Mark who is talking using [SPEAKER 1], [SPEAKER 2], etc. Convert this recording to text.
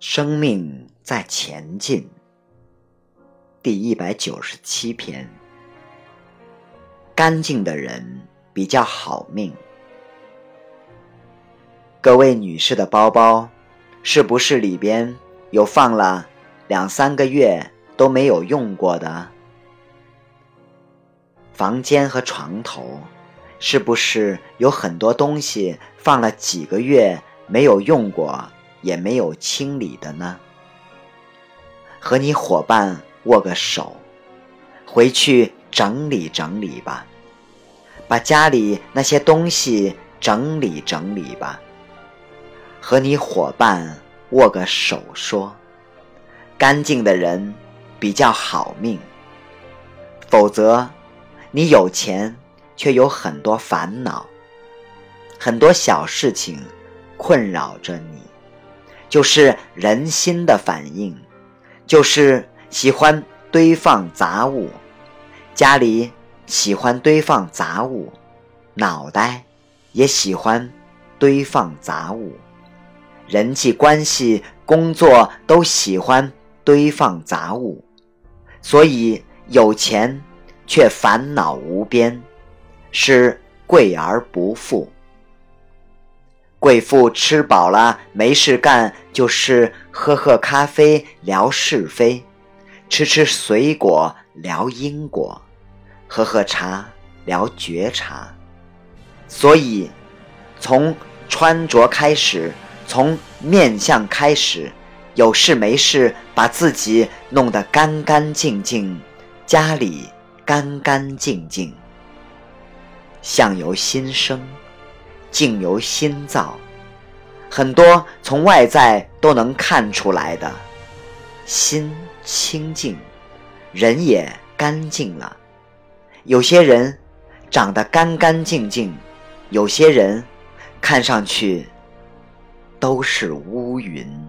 [SPEAKER 1] 生命在前进，第一百九十七篇。干净的人比较好命。各位女士的包包，是不是里边有放了两三个月都没有用过的？房间和床头，是不是有很多东西放了几个月没有用过？也没有清理的呢。和你伙伴握个手，回去整理整理吧，把家里那些东西整理整理吧。和你伙伴握个手，说：干净的人比较好命。否则，你有钱却有很多烦恼，很多小事情困扰着你。就是人心的反应，就是喜欢堆放杂物，家里喜欢堆放杂物，脑袋也喜欢堆放杂物，人际关系、工作都喜欢堆放杂物，所以有钱却烦恼无边，是贵而不富。贵妇吃饱了没事干，就是喝喝咖啡聊是非，吃吃水果聊因果，喝喝茶聊觉察。所以，从穿着开始，从面相开始，有事没事把自己弄得干干净净，家里干干净净。相由心生。境由心造，很多从外在都能看出来的。心清净，人也干净了。有些人长得干干净净，有些人看上去都是乌云。